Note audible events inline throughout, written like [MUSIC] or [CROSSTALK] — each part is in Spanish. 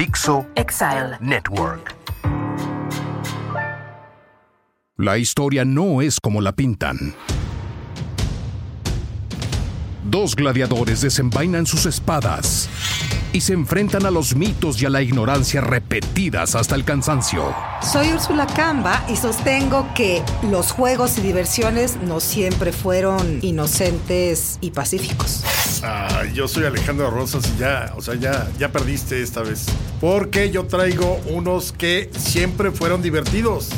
Dixo Exile. Network. La historia no es como la pintan. Dos gladiadores desenvainan sus espadas y se enfrentan a los mitos y a la ignorancia repetidas hasta el cansancio. Soy Úrsula Camba y sostengo que los juegos y diversiones no siempre fueron inocentes y pacíficos. Ah, yo soy Alejandro Rosas y ya, o sea, ya, ya perdiste esta vez. Porque yo traigo unos que siempre fueron divertidos.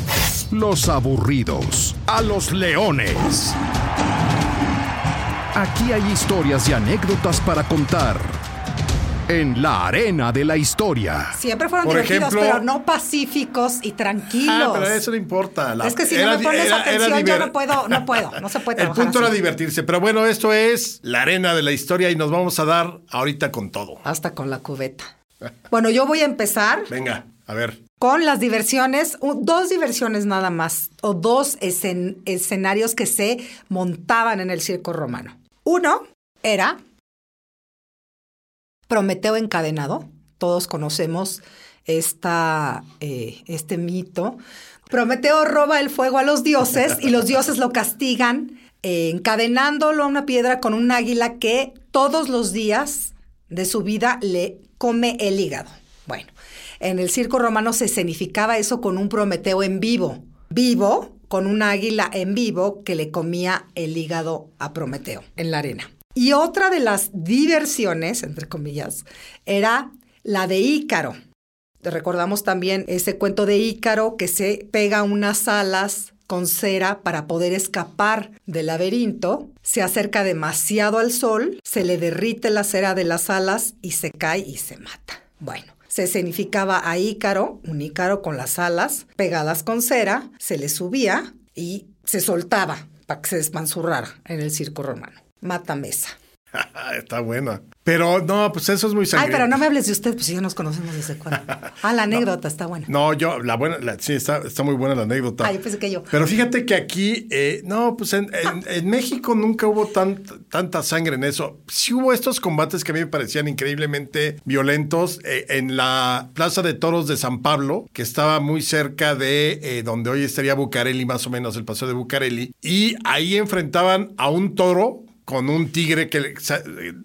Los aburridos a los leones. Aquí hay historias y anécdotas para contar. En la arena de la historia. Siempre fueron Por divertidos, ejemplo- pero no pacíficos y tranquilos. Ah, pero eso no importa. La- es que si era no me pones era- era atención, yo no puedo, no [LAUGHS] puedo, no se puede El trabajar punto era divertirse. Pero bueno, esto es la arena de la historia y nos vamos a dar ahorita con todo. Hasta con la cubeta. Bueno, yo voy a empezar Venga, a ver. con las diversiones, dos diversiones nada más, o dos escen- escenarios que se montaban en el circo romano. Uno era Prometeo encadenado. Todos conocemos esta, eh, este mito. Prometeo roba el fuego a los dioses y los dioses lo castigan eh, encadenándolo a una piedra con un águila que todos los días de su vida le come el hígado. Bueno, en el circo romano se escenificaba eso con un Prometeo en vivo. Vivo, con un águila en vivo que le comía el hígado a Prometeo en la arena. Y otra de las diversiones, entre comillas, era la de Ícaro. Recordamos también ese cuento de Ícaro que se pega unas alas con cera para poder escapar del laberinto, se acerca demasiado al sol, se le derrite la cera de las alas y se cae y se mata. Bueno, se escenificaba a Ícaro, un Ícaro con las alas pegadas con cera, se le subía y se soltaba para que se despanzurrara en el circo romano. Mata mesa. [LAUGHS] Está buena. Pero no, pues eso es muy Ay, sangriento. pero no me hables de usted, pues si ya nos conocemos desde cuándo. [LAUGHS] Ah, la anécdota está buena. No, yo, la buena, la- sí, está, está muy buena la anécdota. Ah, yo pensé que yo. Pero fíjate que aquí, eh, no, pues en, en- [LAUGHS] en México nunca hubo tan, tanta sangre en eso. Sí hubo estos combates que a mí me parecían increíblemente violentos eh, en la Plaza de Toros de San Pablo, que estaba muy cerca de eh, donde hoy estaría Bucareli, más o menos el paseo de Bucareli. Y ahí enfrentaban a un toro con un tigre que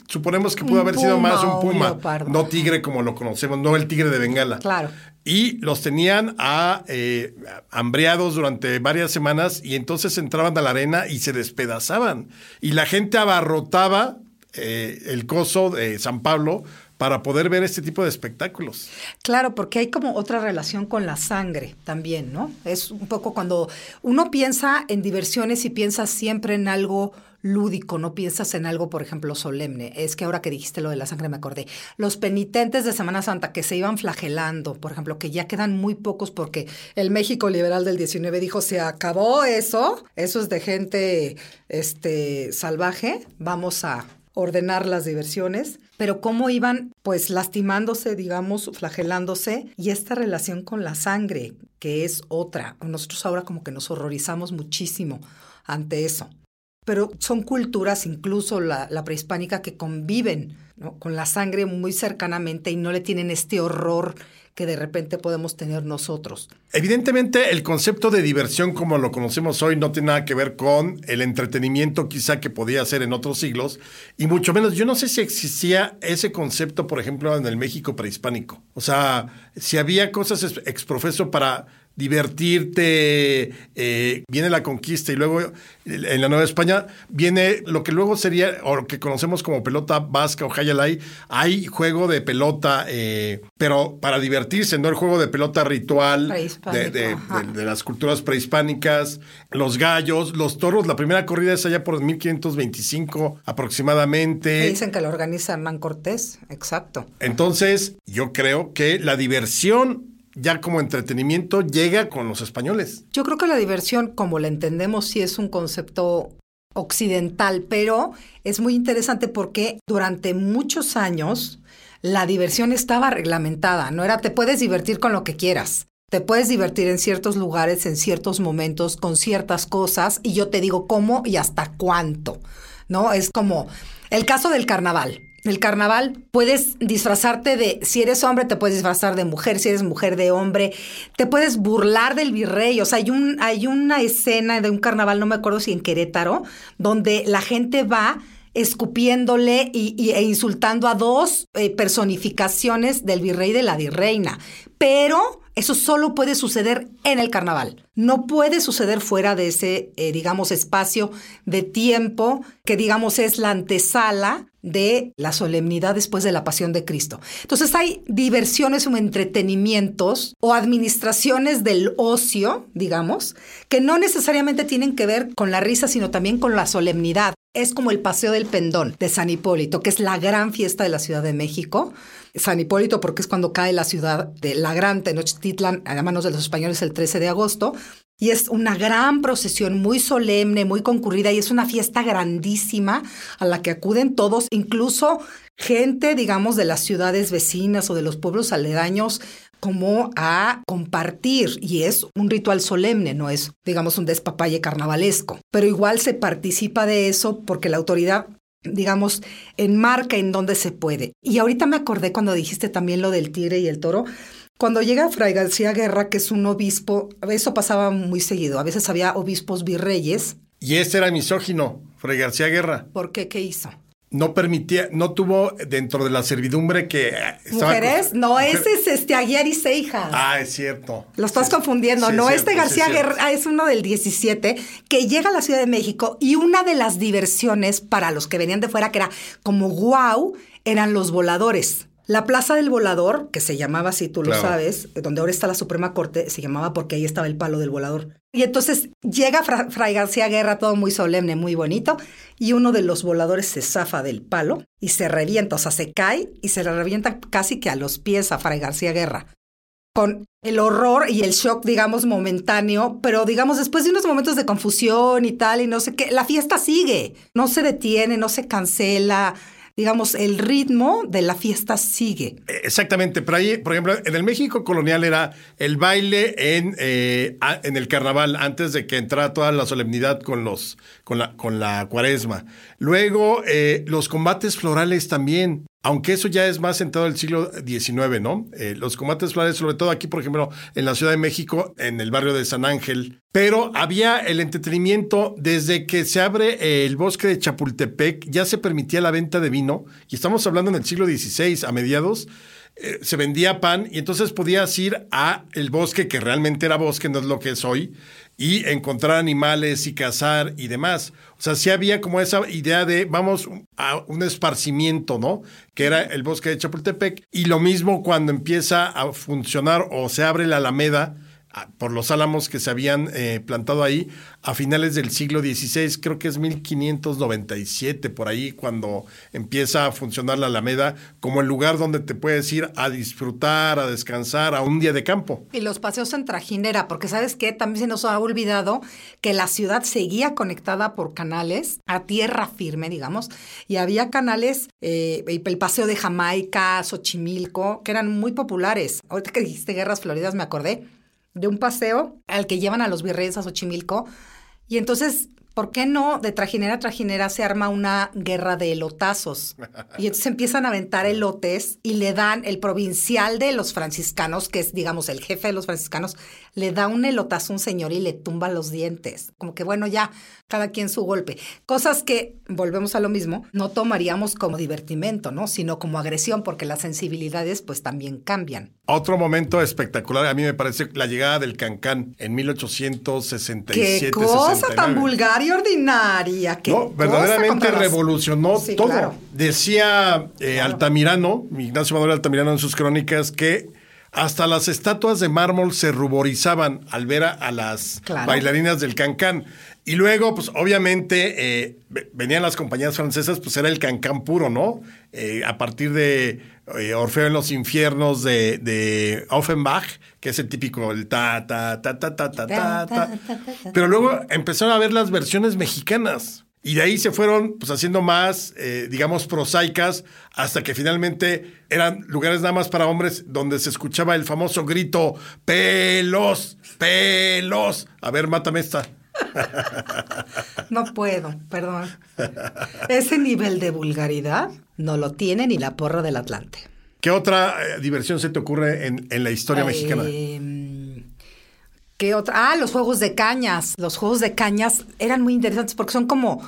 suponemos que pudo haber sido más un puma, no tigre como lo conocemos, no el tigre de Bengala. Claro. Y los tenían a, eh, hambreados durante varias semanas y entonces entraban a la arena y se despedazaban. Y la gente abarrotaba eh, el coso de San Pablo para poder ver este tipo de espectáculos. Claro, porque hay como otra relación con la sangre también, ¿no? Es un poco cuando uno piensa en diversiones y piensa siempre en algo lúdico, no piensas en algo, por ejemplo, solemne. Es que ahora que dijiste lo de la sangre me acordé. Los penitentes de Semana Santa que se iban flagelando, por ejemplo, que ya quedan muy pocos porque el México liberal del 19 dijo, se acabó eso, eso es de gente este, salvaje, vamos a ordenar las diversiones, pero cómo iban pues lastimándose, digamos, flagelándose y esta relación con la sangre, que es otra. Nosotros ahora como que nos horrorizamos muchísimo ante eso. Pero son culturas, incluso la, prehispánica, que conviven con la sangre muy cercanamente y no le tienen este horror que de repente podemos tener nosotros. Evidentemente, el concepto de diversión como lo conocemos hoy no tiene nada que ver con el entretenimiento quizá que podía ser en otros siglos, y mucho menos, yo no sé si existía ese concepto, por ejemplo, en el México prehispánico. O sea, si había cosas ex- exprofeso para divertirte, eh, viene la conquista y luego en la Nueva España viene lo que luego sería, o lo que conocemos como pelota vasca o hayalay, hay juego de pelota, eh, pero para divertirse, no el juego de pelota ritual de, Prehispánico, de- ajá. de- de las culturas prehispánicas, los gallos, los toros, la primera corrida es allá por 1525 aproximadamente. Me dicen que lo organiza Hernán Cortés, exacto. Entonces, yo creo que la diversión ya como entretenimiento llega con los españoles. Yo creo que la diversión, como la entendemos, sí es un concepto occidental, pero es muy interesante porque durante muchos años la diversión estaba reglamentada, no era te puedes divertir con lo que quieras. Te puedes divertir en ciertos lugares, en ciertos momentos, con ciertas cosas, y yo te digo cómo y hasta cuánto, ¿no? Es como el caso del carnaval. El carnaval puedes disfrazarte de, si eres hombre te puedes disfrazar de mujer, si eres mujer de hombre, te puedes burlar del virrey, o sea, hay, un, hay una escena de un carnaval, no me acuerdo si en Querétaro, donde la gente va escupiéndole y, e insultando a dos eh, personificaciones del virrey y de la virreina. Pero eso solo puede suceder en el carnaval. No puede suceder fuera de ese, eh, digamos, espacio de tiempo que, digamos, es la antesala de la solemnidad después de la pasión de Cristo. Entonces hay diversiones o entretenimientos o administraciones del ocio, digamos, que no necesariamente tienen que ver con la risa, sino también con la solemnidad. Es como el Paseo del Pendón de San Hipólito, que es la gran fiesta de la Ciudad de México. San Hipólito porque es cuando cae la ciudad de la Gran Tenochtitlan a manos de los españoles el 13 de agosto. Y es una gran procesión muy solemne, muy concurrida y es una fiesta grandísima a la que acuden todos, incluso gente, digamos, de las ciudades vecinas o de los pueblos aledaños como a compartir y es un ritual solemne, no es, digamos, un despapalle carnavalesco, pero igual se participa de eso porque la autoridad digamos, enmarca en donde se puede. Y ahorita me acordé cuando dijiste también lo del tigre y el toro, cuando llega Fray García Guerra, que es un obispo, eso pasaba muy seguido, a veces había obispos virreyes. Y este era misógino, Fray García Guerra. ¿Por qué? ¿Qué hizo? No permitía, no tuvo dentro de la servidumbre que mujeres, no, ese es este Aguiar y Seijas. Ah, es cierto. Lo estás confundiendo, no, este García Guerra es uno del 17 que llega a la Ciudad de México y una de las diversiones para los que venían de fuera que era como wow, eran los voladores. La Plaza del Volador, que se llamaba así, tú lo sabes, donde ahora está la Suprema Corte, se llamaba porque ahí estaba el palo del volador. Y entonces llega Fray García Guerra, todo muy solemne, muy bonito, y uno de los voladores se zafa del palo y se revienta, o sea, se cae y se le revienta casi que a los pies a Fray García Guerra. Con el horror y el shock, digamos, momentáneo, pero digamos, después de unos momentos de confusión y tal, y no sé qué, la fiesta sigue, no se detiene, no se cancela digamos, el ritmo de la fiesta sigue. Exactamente, por ahí, por ejemplo, en el México colonial era el baile en, eh, en el carnaval, antes de que entrara toda la solemnidad con, los, con, la, con la cuaresma. Luego, eh, los combates florales también. Aunque eso ya es más sentado del siglo XIX, ¿no? Eh, los combates florales, sobre todo aquí, por ejemplo, en la Ciudad de México, en el barrio de San Ángel. Pero había el entretenimiento desde que se abre eh, el bosque de Chapultepec, ya se permitía la venta de vino, y estamos hablando en el siglo XVI, a mediados. Eh, se vendía pan y entonces podías ir a el bosque que realmente era bosque, no es lo que es hoy, y encontrar animales y cazar y demás. O sea, sí había como esa idea de vamos a un esparcimiento, ¿no? Que era el bosque de Chapultepec. Y lo mismo cuando empieza a funcionar o se abre la Alameda por los álamos que se habían eh, plantado ahí a finales del siglo XVI, creo que es 1597, por ahí, cuando empieza a funcionar la Alameda como el lugar donde te puedes ir a disfrutar, a descansar, a un día de campo. Y los paseos en trajinera, porque sabes qué, también se nos ha olvidado que la ciudad seguía conectada por canales a tierra firme, digamos, y había canales, eh, el paseo de Jamaica, Xochimilco, que eran muy populares. Ahorita que dijiste Guerras Floridas me acordé de un paseo al que llevan a los virreyes a Xochimilco. Y entonces ¿por qué no de trajinera a trajinera se arma una guerra de elotazos? Y entonces empiezan a aventar elotes y le dan el provincial de los franciscanos, que es, digamos, el jefe de los franciscanos, le da un elotazo a un señor y le tumba los dientes. Como que, bueno, ya, cada quien su golpe. Cosas que, volvemos a lo mismo, no tomaríamos como divertimento, ¿no? Sino como agresión, porque las sensibilidades, pues, también cambian. Otro momento espectacular, a mí me parece la llegada del cancán en 1867. ¡Qué cosa tan vulgar ordinaria. no, verdaderamente revolucionó todo. Decía eh, Altamirano, Ignacio Manuel Altamirano en sus crónicas, que hasta las estatuas de mármol se ruborizaban al ver a, las bailarinas del cancán. Y luego, pues obviamente, eh, venían las compañías francesas, pues era el cancán puro, ¿no? Eh, a partir de Orfeo en los infiernos de, de, Offenbach, que es el típico, el ta, ta, ta, ta, ta, ta, ta, ta. Pero luego empezaron a ver las versiones mexicanas. Y de ahí se fueron pues, haciendo más, eh, digamos, prosaicas, hasta que finalmente eran lugares nada más para hombres donde se escuchaba el famoso grito, pelos, pelos. A ver, mátame esta. [LAUGHS] No puedo, perdón. Ese nivel de vulgaridad no lo tiene ni la porra del Atlante. ¿Qué otra eh, diversión se te ocurre en, en la historia mexicana? ¿Qué otra? Ah, los juegos de cañas. Los juegos de cañas eran muy interesantes porque son como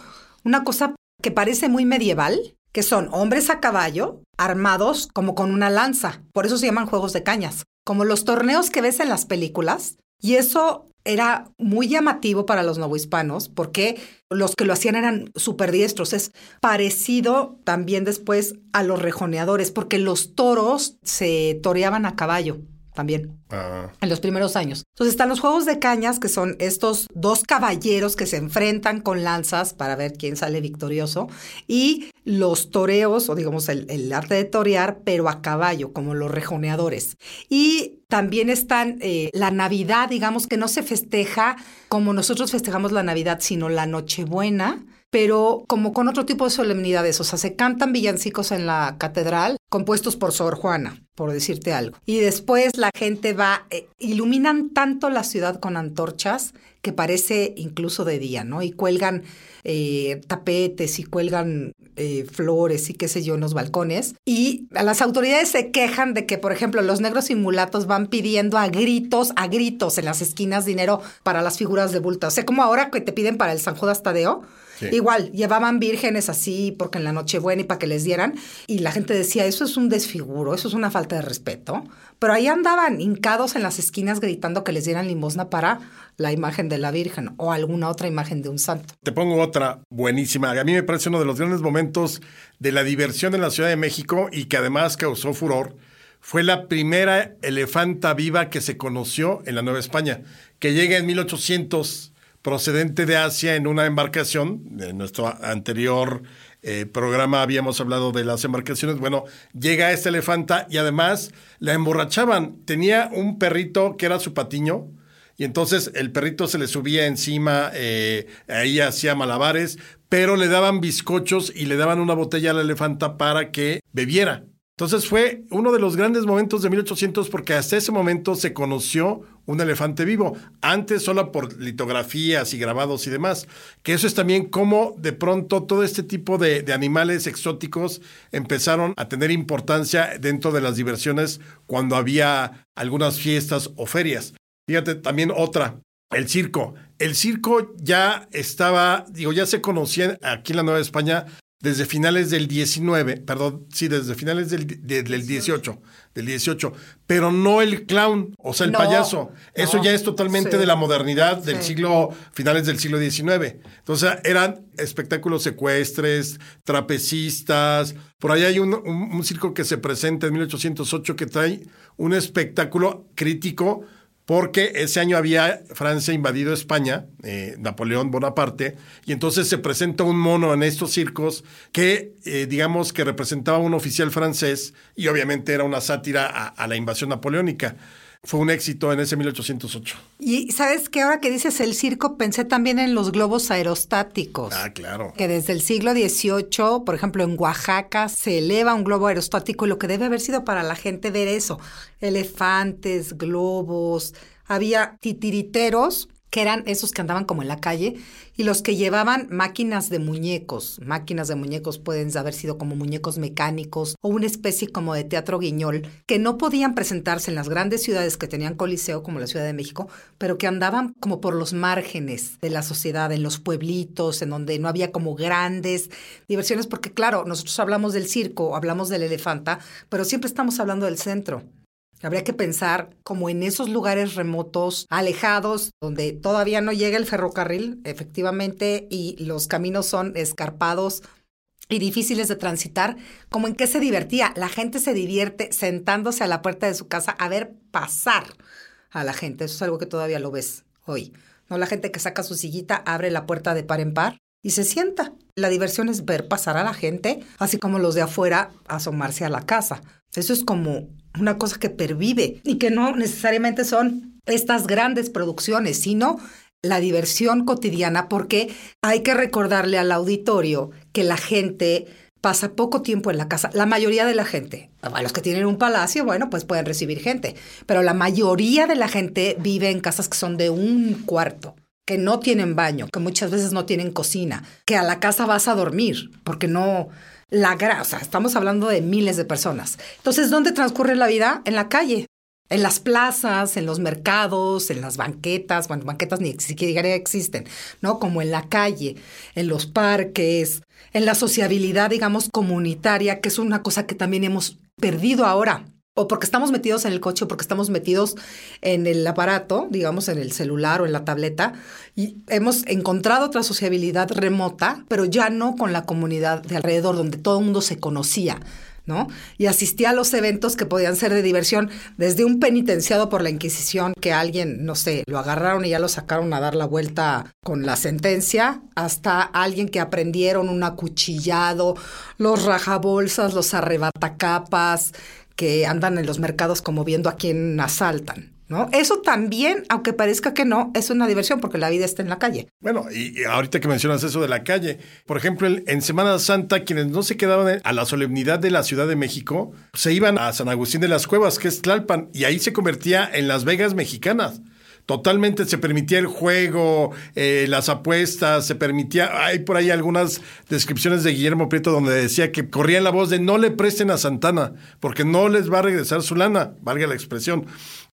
una cosa que parece muy medieval, que son hombres a caballo armados como con una lanza. Por eso se llaman juegos de cañas. Como los torneos que ves en las películas. Y eso era muy llamativo para los novohispanos porque los que lo hacían eran súper diestros. Es parecido también después a los rejoneadores porque los toros se toreaban a caballo también Ah, en los primeros años. Entonces están los juegos de cañas, que son estos dos caballeros que se enfrentan con lanzas para ver quién sale victorioso, y los toreos, o digamos el, el arte de torear, pero a caballo, como los rejoneadores. Y también están eh, la Navidad, digamos que no se festeja como nosotros festejamos la Navidad, sino la Nochebuena pero como con otro tipo de solemnidades. O sea, se cantan villancicos en la catedral compuestos por Sor Juana, por decirte algo. Y después la gente va, eh, iluminan tanto la ciudad con antorchas que parece incluso de día, ¿no? Y cuelgan eh, tapetes y cuelgan eh, flores y qué sé yo en los balcones. Y las autoridades se quejan de que, por ejemplo, los negros y mulatos van pidiendo a gritos, a gritos en las esquinas dinero para las figuras de bulto. O sea, como ahora que te piden para el San Judas Tadeo. Sí. Igual, llevaban vírgenes así porque en la Nochebuena y para que les dieran. Y la gente decía, eso es un desfiguro, eso es una falta de respeto. Pero ahí andaban hincados en las esquinas gritando que les dieran limosna para la imagen de la Virgen o alguna otra imagen de un santo. Te pongo otra buenísima. A mí me parece uno de los grandes momentos de la diversión en la Ciudad de México y que además causó furor. Fue la primera elefanta viva que se conoció en la Nueva España, que llega en 1800 procedente de Asia en una embarcación. En nuestro anterior eh, programa habíamos hablado de las embarcaciones. Bueno, llega esta elefanta y además la emborrachaban. Tenía un perrito que era su patiño. Y entonces el perrito se le subía encima, eh, ahí hacía malabares, pero le daban bizcochos y le daban una botella a la elefanta para que bebiera. Entonces fue uno de los grandes momentos de 1800 porque hasta ese momento se conoció un elefante vivo, antes solo por litografías y grabados y demás, que eso es también como de pronto todo este tipo de, de animales exóticos empezaron a tener importancia dentro de las diversiones cuando había algunas fiestas o ferias. Fíjate, también otra, el circo. El circo ya estaba, digo, ya se conocía aquí en la Nueva España desde finales del 19, perdón, sí, desde finales del, de, del 18, del 18, pero no el clown, o sea, el No, payaso. Eso no, ya es totalmente sí. de la modernidad del Sí. siglo, finales del siglo 19. Entonces eran espectáculos secuestres, trapecistas. Por ahí hay un, un- un circo que se presenta en 1808 que trae un espectáculo crítico porque ese año había Francia invadido España, eh, Napoleón Bonaparte, y entonces se presenta un mono en estos circos que, eh, digamos, que representaba a un oficial francés y obviamente era una sátira a, a la invasión napoleónica. Fue un éxito en ese 1808. Y sabes que ahora que dices el circo, pensé también en los globos aerostáticos. Ah, claro. Que desde el siglo XVIII, por ejemplo, en Oaxaca se eleva un globo aerostático y lo que debe haber sido para la gente ver eso, elefantes, globos, había titiriteros que eran esos que andaban como en la calle, y los que llevaban máquinas de muñecos. Máquinas de muñecos pueden haber sido como muñecos mecánicos o una especie como de teatro guiñol, que no podían presentarse en las grandes ciudades que tenían coliseo, como la Ciudad de México, pero que andaban como por los márgenes de la sociedad, en los pueblitos, en donde no había como grandes diversiones, porque claro, nosotros hablamos del circo, hablamos del elefanta, pero siempre estamos hablando del centro. Habría que pensar como en esos lugares remotos, alejados, donde todavía no llega el ferrocarril, efectivamente, y los caminos son escarpados y difíciles de transitar, como en qué se divertía. La gente se divierte sentándose a la puerta de su casa a ver pasar a la gente. Eso es algo que todavía lo ves hoy. No la gente que saca su sillita, abre la puerta de par en par y se sienta. La diversión es ver pasar a la gente, así como los de afuera asomarse a la casa. Eso es como una cosa que pervive y que no necesariamente son estas grandes producciones, sino la diversión cotidiana, porque hay que recordarle al auditorio que la gente pasa poco tiempo en la casa, la mayoría de la gente. Los que tienen un palacio, bueno, pues pueden recibir gente, pero la mayoría de la gente vive en casas que son de un cuarto que no tienen baño, que muchas veces no tienen cocina, que a la casa vas a dormir, porque no la grasa, estamos hablando de miles de personas. Entonces, ¿dónde transcurre la vida? En la calle, en las plazas, en los mercados, en las banquetas, bueno, banquetas ni siquiera existen, ¿no? Como en la calle, en los parques, en la sociabilidad, digamos, comunitaria, que es una cosa que también hemos perdido ahora o porque estamos metidos en el coche o porque estamos metidos en el aparato, digamos en el celular o en la tableta, y hemos encontrado otra sociabilidad remota, pero ya no con la comunidad de alrededor, donde todo el mundo se conocía. ¿no? Y asistía a los eventos que podían ser de diversión, desde un penitenciado por la Inquisición, que alguien, no sé, lo agarraron y ya lo sacaron a dar la vuelta con la sentencia, hasta alguien que aprendieron un acuchillado, los rajabolsas, los arrebatacapas, que andan en los mercados como viendo a quién asaltan. ¿No? Eso también, aunque parezca que no, es una diversión porque la vida está en la calle. Bueno, y, ahorita que mencionas eso de la calle, por ejemplo, en Semana Santa, quienes no se quedaban a la solemnidad de la Ciudad de México, se iban a San Agustín de las Cuevas, que es Tlalpan, y ahí se convertía en Las Vegas mexicanas totalmente se permitía el juego, eh, las apuestas, se permitía, hay por ahí algunas descripciones de Guillermo Prieto donde decía que corría la voz de no le presten a Santana, porque no les va a regresar su lana, valga la expresión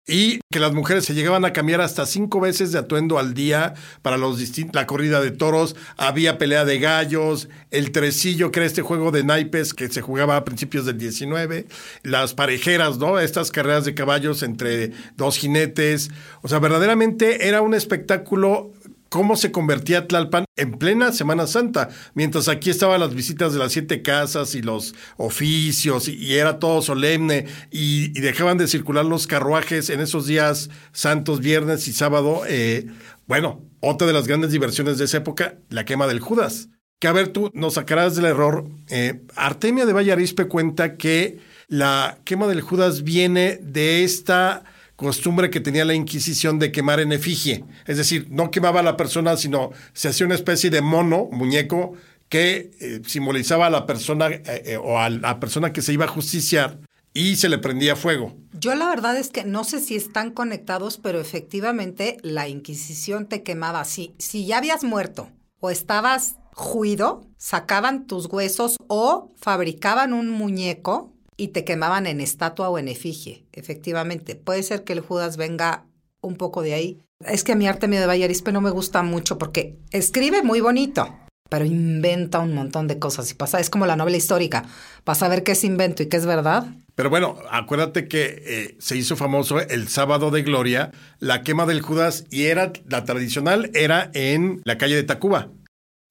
y que las mujeres se llegaban a cambiar hasta cinco veces de atuendo al día para los la corrida de toros, había pelea de gallos, el tresillo, que era este juego de naipes que se jugaba a principios del 19, las parejeras, ¿no? Estas carreras de caballos entre dos jinetes, o sea, verdaderamente era un espectáculo cómo se convertía Tlalpan en plena Semana Santa, mientras aquí estaban las visitas de las siete casas y los oficios y, era todo solemne y, dejaban de circular los carruajes en esos días santos, viernes y sábado. Eh, bueno, otra de las grandes diversiones de esa época, la quema del Judas. Que a ver, tú nos sacarás del error. Eh, Artemia de Vallarispe cuenta que la quema del Judas viene de esta costumbre que tenía la Inquisición de quemar en efigie. Es decir, no quemaba a la persona, sino se hacía una especie de mono, muñeco, que eh, simbolizaba a la persona eh, eh, o a la persona que se iba a justiciar y se le prendía fuego. Yo la verdad es que no sé si están conectados, pero efectivamente la Inquisición te quemaba. Si, si ya habías muerto o estabas juido, sacaban tus huesos o fabricaban un muñeco y te quemaban en estatua o en efigie, efectivamente. Puede ser que el Judas venga un poco de ahí. Es que a mi arte de Vallarispe no me gusta mucho porque escribe muy bonito, pero inventa un montón de cosas y pasa, es como la novela histórica, para saber qué es invento y qué es verdad. Pero bueno, acuérdate que eh, se hizo famoso el sábado de gloria, la quema del Judas, y era, la tradicional era en la calle de Tacuba.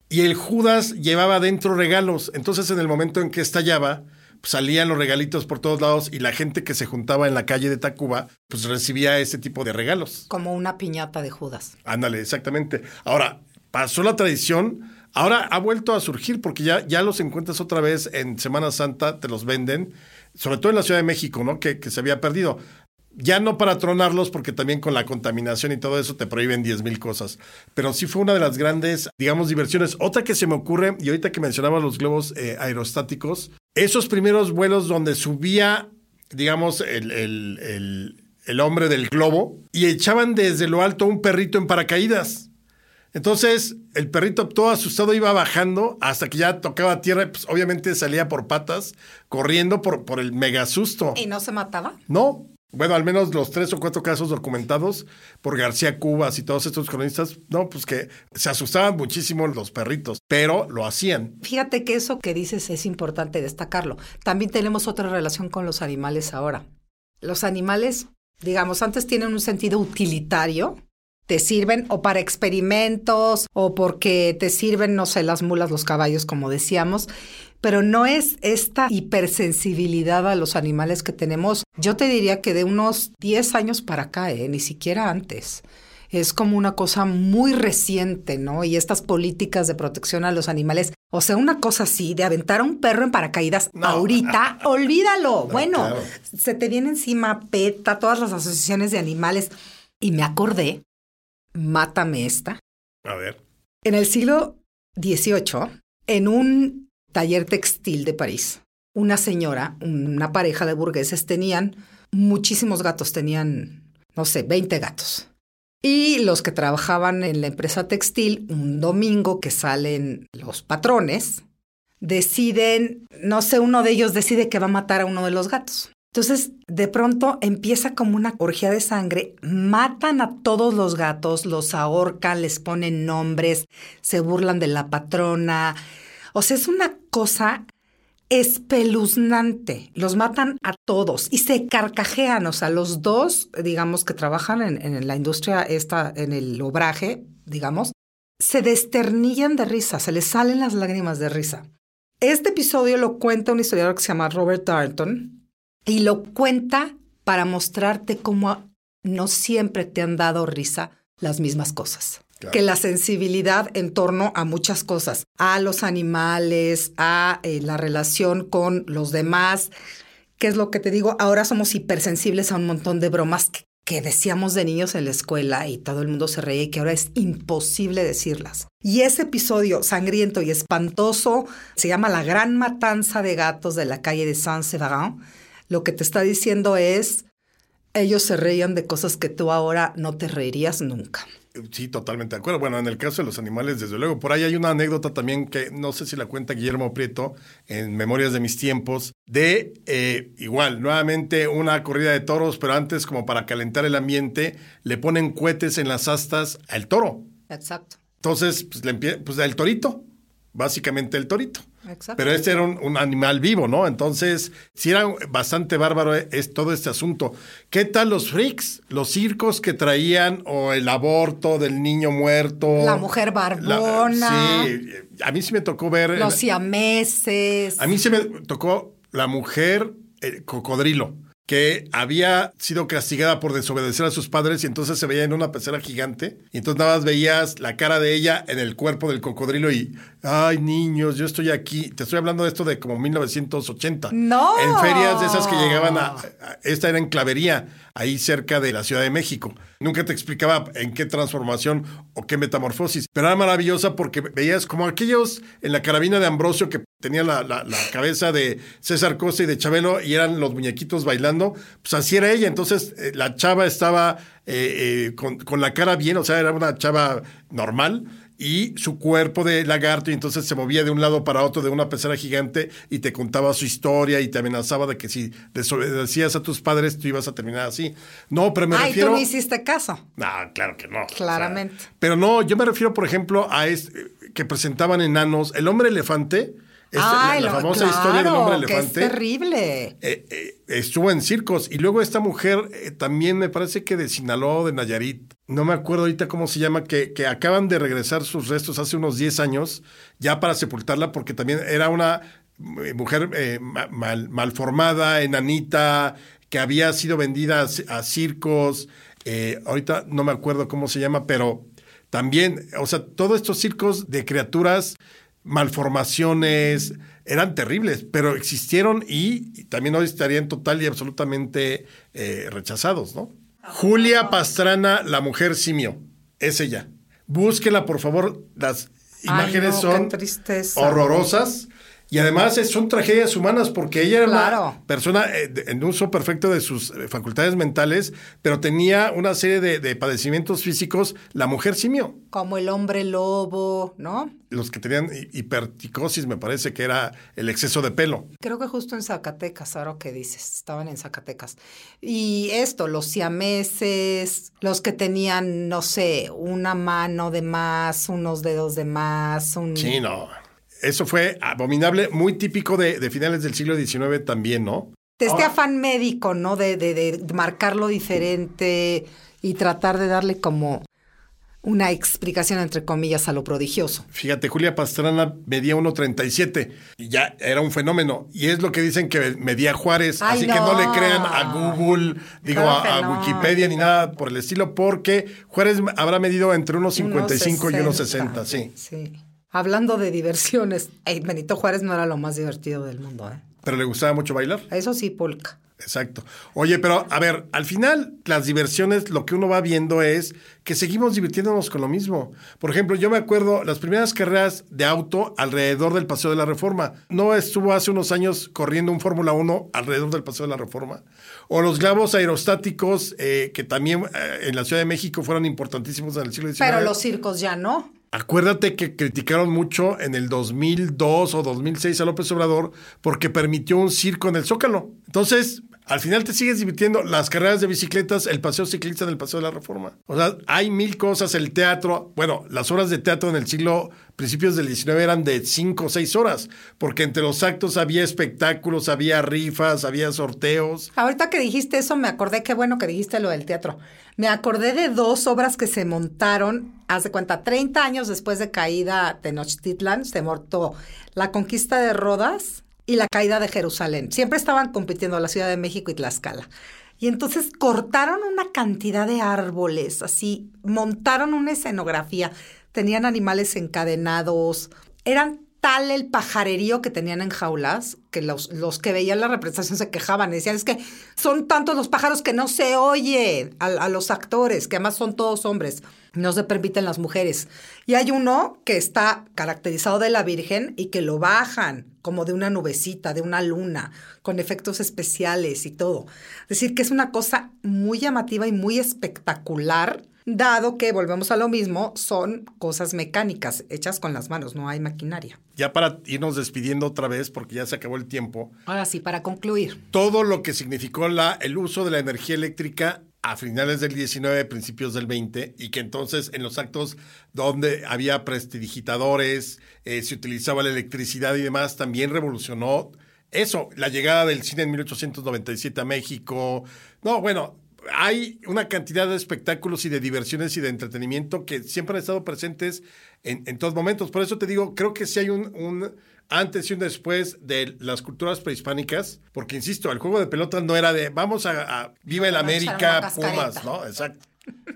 Y el Judas llevaba dentro regalos. Entonces, en el momento en que estallaba, salían los regalitos por todos lados y la gente que se juntaba en la calle de Tacuba, pues recibía ese tipo de regalos. Como una piñata de Judas. Ándale, exactamente. Ahora, pasó la tradición, ahora ha vuelto a surgir porque ya, ya los encuentras otra vez en Semana Santa, te los venden, sobre todo en la Ciudad de México, ¿no? Que, que se había perdido ya no para tronarlos, porque también con la contaminación y todo eso te prohíben 10 mil cosas. Pero sí fue una de las grandes, digamos, diversiones. Otra que se me ocurre, y ahorita que mencionaba los globos eh, aerostáticos, esos primeros vuelos donde subía, digamos, el, el, el, hombre del globo y echaban desde lo alto un perrito en paracaídas. Entonces, el perrito todo asustado iba bajando hasta que ya tocaba tierra, pues obviamente salía por patas, corriendo por, por el mega susto. ¿Y no se mataba? No, bueno, al menos los tres o cuatro casos documentados por García Cubas y todos estos cronistas, no, pues que se asustaban muchísimo los perritos, pero lo hacían. Fíjate que eso que dices es importante destacarlo. También tenemos otra relación con los animales ahora. Los animales, digamos, antes tienen un sentido utilitario, te sirven o para experimentos o porque te sirven, no sé, las mulas, los caballos, como decíamos, pero no es esta hipersensibilidad a los animales que tenemos, yo te diría que de unos 10 años para acá, ¿eh? ni siquiera antes. Es como una cosa muy reciente, ¿no? Y estas políticas de protección a los animales, o sea, una cosa así, de aventar a un perro en paracaídas ahorita, [LAUGHS] olvídalo. bueno, se te viene encima PETA, todas las asociaciones de animales. Y me acordé, mátame esta. A ver. En el siglo XVIII, en un taller textil de París. Una señora, una pareja de burgueses tenían muchísimos gatos, tenían, no sé, 20 gatos. Y los que trabajaban en la empresa textil, un domingo que salen los patrones, deciden, no sé, uno de ellos decide que va a matar a uno de los gatos. Entonces, de pronto empieza como una orgía de sangre, matan a todos los gatos, los ahorcan, les ponen nombres, se burlan de la patrona. O sea, es una cosa espeluznante. Los matan a todos y se carcajean. O sea, los dos, digamos, que trabajan en, la industria esta, en el obraje, digamos, se desternillan de risa, se les salen las lágrimas de risa. Este episodio lo cuenta un historiador que se llama Robert Darnton y lo cuenta para mostrarte cómo no siempre te han dado risa las mismas cosas. Que la sensibilidad en torno a muchas cosas, a los animales, a eh, la relación con los demás, ¿qué es lo que te digo? Ahora somos hipersensibles a un montón de bromas que, que decíamos de niños en la escuela y todo el mundo se reía y que ahora es imposible decirlas. Y ese episodio sangriento y espantoso se llama La Gran Matanza de Gatos de la calle de Saint-Séverin. Lo que te está diciendo es, ellos se reían de cosas que tú ahora no te reirías nunca. Sí, totalmente de acuerdo. Bueno, en el caso de los animales, desde luego. Por ahí hay una anécdota también que no sé si la cuenta Guillermo Prieto en Memorias de mis tiempos, de eh, igual, nuevamente una corrida de toros, pero antes como para calentar el ambiente, le ponen cohetes en las astas al toro. Exacto. Entonces, pues, le pues el torito, básicamente el torito. Exacto. Pero este era un, un animal vivo, ¿no? Entonces, sí era bastante bárbaro eh, es todo este asunto. ¿Qué tal los freaks? Los circos que traían o el aborto del niño muerto. La mujer barbona. sí, a mí sí me tocó ver. Los siameses. A mí sí me tocó la mujer eh, cocodrilo que había sido castigada por desobedecer a sus padres y entonces se veía en una pecera gigante. Y entonces nada más veías la cara de ella en el cuerpo del cocodrilo y ay niños yo estoy aquí te estoy hablando de esto de como 1980 No. en ferias de esas que llegaban a, a- esta era en Clavería ahí cerca de la Ciudad de México. Nunca te explicaba en qué transformación o qué metamorfosis pero era maravillosa porque veías como aquellos en la carabina de Ambrosio que tenía la, la- la cabeza de César Costa y de Chabelo y eran los muñequitos bailando, pues así era ella. Entonces eh, la chava estaba eh, eh, con, con la cara bien, o sea, era una chava normal y su cuerpo de lagarto y entonces se movía de un lado para otro de una pecera gigante y te contaba su historia y te amenazaba de que si desobedecías a tus padres tú ibas a terminar así. No, pero me Ay, refiero... tú no hiciste caso. No, claro que no. O sea, Claramente. pero no, yo me refiero, por ejemplo, a este, que presentaban enanos. El hombre elefante, Ay, la, famosa historia del hombre que es elefante. terrible. eh, eh, estuvo en circos. Y luego esta mujer eh, también me parece que de Sinaloa o de Nayarit, no me acuerdo ahorita cómo se llama, que, que acaban de regresar sus restos hace unos 10 años ya para sepultarla porque también era una mujer ma- mal, malformada, enanita, que había sido vendida a, ci- a circos. Ahorita no me acuerdo cómo se llama, pero también, o sea, todos estos circos de criaturas, malformaciones, eran terribles, pero existieron y, y también hoy estarían total y absolutamente eh, rechazados, ¿no? Julia Pastrana, la mujer simio, es ella. Búsquela, por favor, las Ay, imágenes no, son horrorosas. Y además son tragedias humanas porque ella era Claro. una persona eh, en uso perfecto de sus eh, facultades mentales, pero tenía una serie de, de padecimientos físicos, la mujer simio. Como el hombre lobo, ¿no? Los que tenían hi- hiperticosis, me parece que era el exceso de pelo. Creo que justo en Zacatecas, ahora que dices, estaban en Zacatecas. Y esto, los siameses, los que tenían, no sé, una mano de más, unos dedos de más, un... Sí, no. Eso fue abominable, muy típico de, de finales del siglo XIX también, ¿no? De este Ahora- afán médico, ¿no? De, de, de marcarlo diferente y tratar de darle como una explicación, entre comillas, a lo prodigioso. Fíjate, Julia Pastrana medía 1.37 y ya era un fenómeno. Y es lo que dicen que medía Juárez. Ay, así que no le crean a Google, digo, Claro a, que a no. Wikipedia ni nada por el estilo, porque Juárez habrá medido entre unos 55 y unos 60, 60, sí. Sí. Hablando de diversiones, Benito Juárez no era lo más divertido del mundo, ¿eh? Pero le gustaba mucho bailar. Eso sí, polka. Exacto. Oye, pero a ver, al final las diversiones, lo que uno va viendo es que seguimos divirtiéndonos con lo mismo. Por ejemplo, yo me acuerdo las primeras carreras de auto alrededor del Paseo de la Reforma. ¿No estuvo hace unos años corriendo un Fórmula 1 alrededor del Paseo de la Reforma? O los globos aerostáticos, eh, que también eh, en la Ciudad de México fueron importantísimos en el siglo XIX. Pero los circos ya no. Acuérdate que criticaron mucho en el 2002 o 2006 a López Obrador porque permitió un circo en el Zócalo. Entonces, al final te sigues divirtiendo las carreras de bicicletas, el paseo ciclista en el Paseo de la Reforma. O sea, hay mil cosas, el teatro. Bueno, las horas de teatro en el siglo, principios del 19 eran de cinco o seis horas, porque entre los actos había espectáculos, había rifas, había sorteos. Ahorita que dijiste eso, me acordé, qué bueno que dijiste lo del teatro. Me acordé de dos obras que se montaron, hace cuenta, 30 años después de caída de Tenochtitlan, se mortó La Conquista de Rodas y la caída de Jerusalén. Siempre estaban compitiendo la Ciudad de México y Tlaxcala. Y entonces cortaron una cantidad de árboles, así, montaron una escenografía, tenían animales encadenados, eran tal el pajarerío que tenían en jaulas que los, los, que veían la representación se quejaban y decían, es que son tantos los pájaros que no se oyen a, a los actores, que además son todos hombres, no se permiten las mujeres. Y hay uno que está caracterizado de la Virgen y que lo bajan como de una nubecita, de una luna, con efectos especiales y todo. Es decir, que es una cosa muy llamativa y muy espectacular dado que, volvemos a lo mismo, son cosas mecánicas hechas con las manos, no hay maquinaria. Ya para irnos despidiendo otra vez, porque ya se acabó el tiempo. Ahora sí, para concluir. Todo lo que significó la, el uso de la energía eléctrica a finales del 19, principios del 20, y que entonces en los actos donde había prestidigitadores, eh, se utilizaba la electricidad y demás, también revolucionó eso, la llegada del cine en 1897 a México. No, bueno, hay una cantidad de espectáculos y de diversiones y de entretenimiento que siempre han estado presentes en, en todos momentos. Por eso te digo, creo que sí hay un, un, antes y un después de las culturas prehispánicas, porque insisto, el juego de pelota no era de vamos a, a viva el América, Pumas, ¿no? Exacto.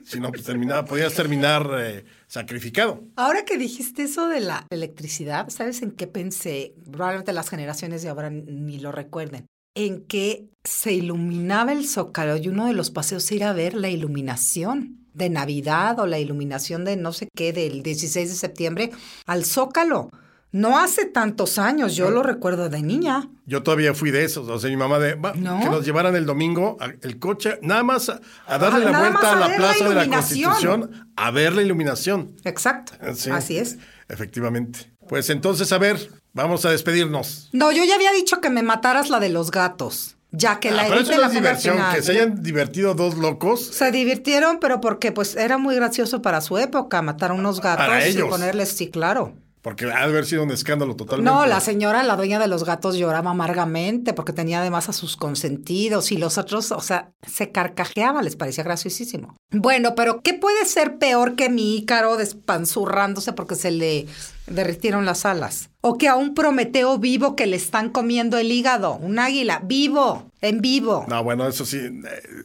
Sino pues terminaba, podías terminar eh, sacrificado. Ahora que dijiste eso de la electricidad, ¿sabes en qué pensé? Probablemente las generaciones de ahora ni lo recuerden en que se iluminaba el zócalo y uno de los paseos era ver la iluminación de Navidad o la iluminación de no sé qué del 16 de septiembre al zócalo. No hace tantos años, yo lo recuerdo de niña. Yo todavía fui de esos, o sea, mi mamá de que nos llevaran el domingo a- el coche, nada más a, a darle Ah, la vuelta a la plaza de la. Constitución a ver la iluminación. Exacto, Sí, así es. Efectivamente. Pues entonces, a ver, vamos a despedirnos. No, yo ya había dicho que me mataras la de los gatos, ya que la Ah, pero eso la es diversión, final. que se hayan divertido dos locos. Se divirtieron, pero porque pues era muy gracioso para su época matar a unos gatos y ponerles, sí, claro. Porque ha de haber sido un escándalo totalmente. No, la señora, la dueña de los gatos, lloraba amargamente porque tenía además a sus consentidos y los otros, o sea, se carcajeaba, les parecía graciosísimo. Bueno, pero ¿qué puede ser peor que mi ícaro despanzurrándose porque se le derritieron las alas? O que a un Prometeo vivo que le están comiendo el hígado, un águila, vivo, en vivo. No, bueno, eso sí. eh,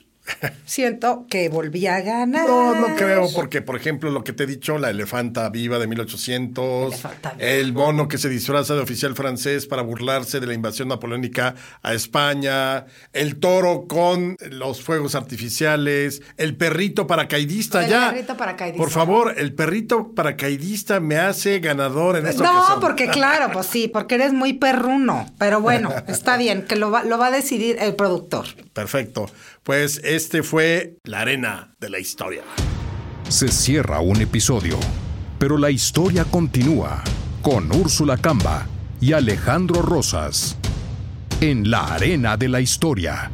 Siento que volví a ganar. No, no creo, porque, por ejemplo, lo que te he dicho, la elefanta viva de 1800, Elefanta viva. el mono que se disfraza de oficial francés para burlarse de la invasión napoleónica a España, el toro con los fuegos artificiales, el perrito paracaidista El ya. perrito paracaidista. Por favor, el perrito paracaidista me hace ganador en esta No, ocasión. porque claro, pues sí, porque eres muy perruno. Pero bueno, [LAUGHS] está bien, que lo va, lo va a decidir el productor. Perfecto. Pues este fue la arena de la historia. Se cierra un episodio, pero la historia continúa con Úrsula Camba y Alejandro Rosas en la arena de la historia.